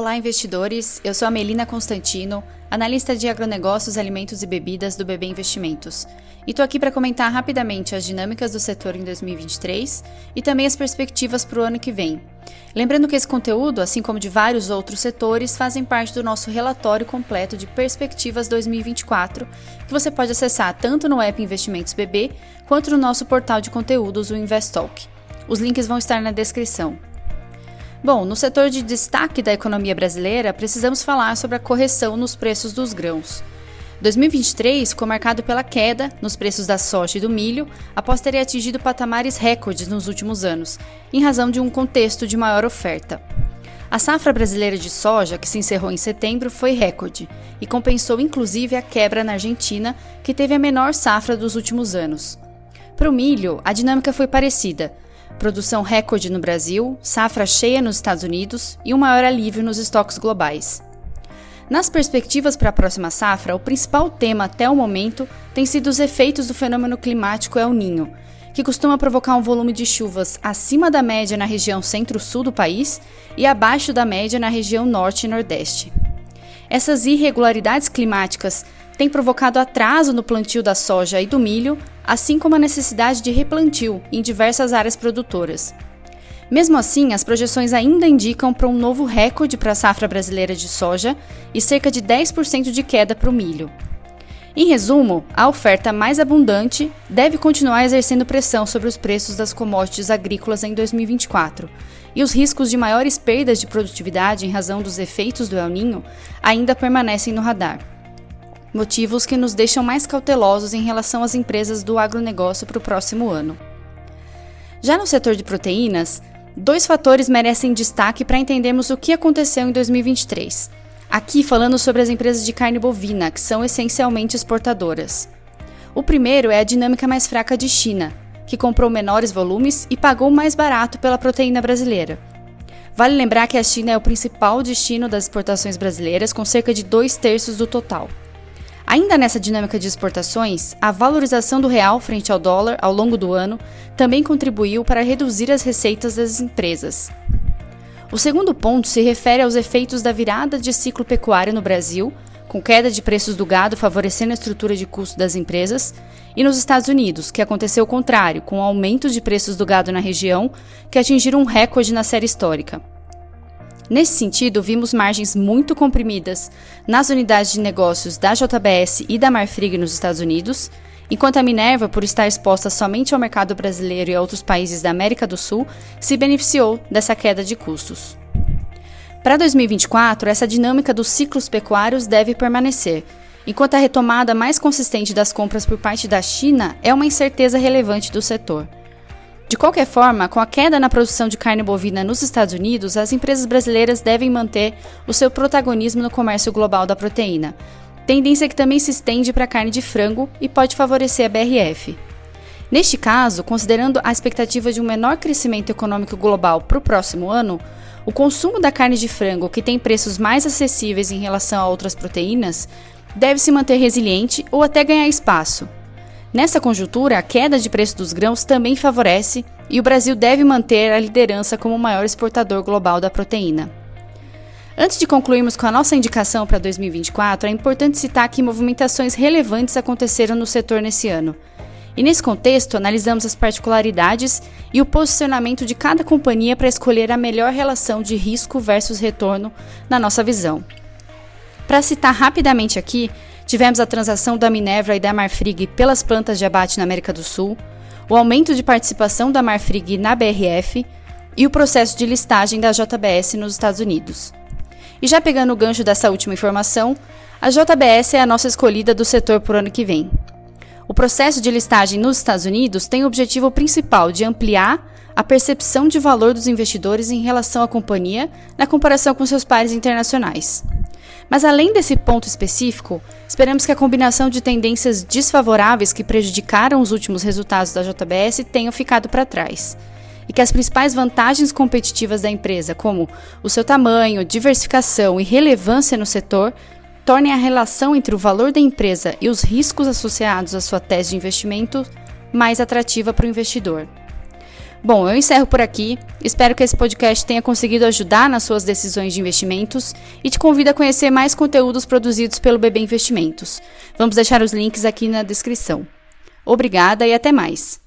Olá, investidores. Eu sou a Melina Constantino, analista de agronegócios, alimentos e bebidas do BB Investimentos. E estou aqui para comentar rapidamente as dinâmicas do setor em 2023 e também as perspectivas para o ano que vem. Lembrando que esse conteúdo, assim como de vários outros setores, fazem parte do nosso relatório completo de Perspectivas 2024, que você pode acessar tanto no app Investimentos BB quanto no nosso portal de conteúdos, o Investalk. Os links vão estar na descrição. Bom, no setor de destaque da economia brasileira, precisamos falar sobre a correção nos preços dos grãos. 2023 ficou marcado pela queda nos preços da soja e do milho, após terem atingido patamares recordes nos últimos anos, em razão de um contexto de maior oferta. A safra brasileira de soja, que se encerrou em setembro, foi recorde e compensou inclusive a quebra na Argentina, que teve a menor safra dos últimos anos. Para o milho, a dinâmica foi parecida, produção recorde no Brasil, safra cheia nos Estados Unidos e um maior alívio nos estoques globais. Nas perspectivas para a próxima safra, o principal tema até o momento tem sido os efeitos do fenômeno climático El Ninho, que costuma provocar um volume de chuvas acima da média na região centro-sul do país e abaixo da média na região norte e nordeste. Essas irregularidades climáticas têm provocado atraso no plantio da soja e do milho, assim como a necessidade de replantio em diversas áreas produtoras. Mesmo assim, as projeções ainda indicam para um novo recorde para a safra brasileira de soja e cerca de 10% de queda para o milho. Em resumo, a oferta mais abundante deve continuar exercendo pressão sobre os preços das commodities agrícolas em 2024, e os riscos de maiores perdas de produtividade em razão dos efeitos do El Ninho ainda permanecem no radar motivos que nos deixam mais cautelosos em relação às empresas do agronegócio para o próximo ano. Já no setor de proteínas, dois fatores merecem destaque para entendermos o que aconteceu em 2023. Aqui falando sobre as empresas de carne bovina, que são essencialmente exportadoras. O primeiro é a dinâmica mais fraca de China, que comprou menores volumes e pagou mais barato pela proteína brasileira. Vale lembrar que a China é o principal destino das exportações brasileiras, com cerca de dois terços do total. Ainda nessa dinâmica de exportações, a valorização do real frente ao dólar ao longo do ano também contribuiu para reduzir as receitas das empresas. O segundo ponto se refere aos efeitos da virada de ciclo pecuário no Brasil, com queda de preços do gado favorecendo a estrutura de custo das empresas, e nos Estados Unidos, que aconteceu o contrário, com aumento de preços do gado na região, que atingiram um recorde na série histórica. Nesse sentido, vimos margens muito comprimidas nas unidades de negócios da JBS e da Marfrig nos Estados Unidos, enquanto a Minerva, por estar exposta somente ao mercado brasileiro e a outros países da América do Sul, se beneficiou dessa queda de custos. Para 2024, essa dinâmica dos ciclos pecuários deve permanecer, enquanto a retomada mais consistente das compras por parte da China é uma incerteza relevante do setor. De qualquer forma, com a queda na produção de carne bovina nos Estados Unidos, as empresas brasileiras devem manter o seu protagonismo no comércio global da proteína, tendência que também se estende para a carne de frango e pode favorecer a BRF. Neste caso, considerando a expectativa de um menor crescimento econômico global para o próximo ano, o consumo da carne de frango, que tem preços mais acessíveis em relação a outras proteínas, deve se manter resiliente ou até ganhar espaço, Nessa conjuntura, a queda de preço dos grãos também favorece e o Brasil deve manter a liderança como o maior exportador global da proteína. Antes de concluirmos com a nossa indicação para 2024, é importante citar que movimentações relevantes aconteceram no setor nesse ano. E nesse contexto, analisamos as particularidades e o posicionamento de cada companhia para escolher a melhor relação de risco versus retorno na nossa visão. Para citar rapidamente aqui, Tivemos a transação da Minerva e da Marfrig pelas plantas de abate na América do Sul, o aumento de participação da Marfrig na BRF e o processo de listagem da JBS nos Estados Unidos. E já pegando o gancho dessa última informação, a JBS é a nossa escolhida do setor por ano que vem. O processo de listagem nos Estados Unidos tem o objetivo principal de ampliar a percepção de valor dos investidores em relação à companhia na comparação com seus pares internacionais. Mas além desse ponto específico, esperamos que a combinação de tendências desfavoráveis que prejudicaram os últimos resultados da JBS tenham ficado para trás. E que as principais vantagens competitivas da empresa, como o seu tamanho, diversificação e relevância no setor, tornem a relação entre o valor da empresa e os riscos associados à sua tese de investimento mais atrativa para o investidor. Bom, eu encerro por aqui. Espero que esse podcast tenha conseguido ajudar nas suas decisões de investimentos e te convido a conhecer mais conteúdos produzidos pelo BB Investimentos. Vamos deixar os links aqui na descrição. Obrigada e até mais!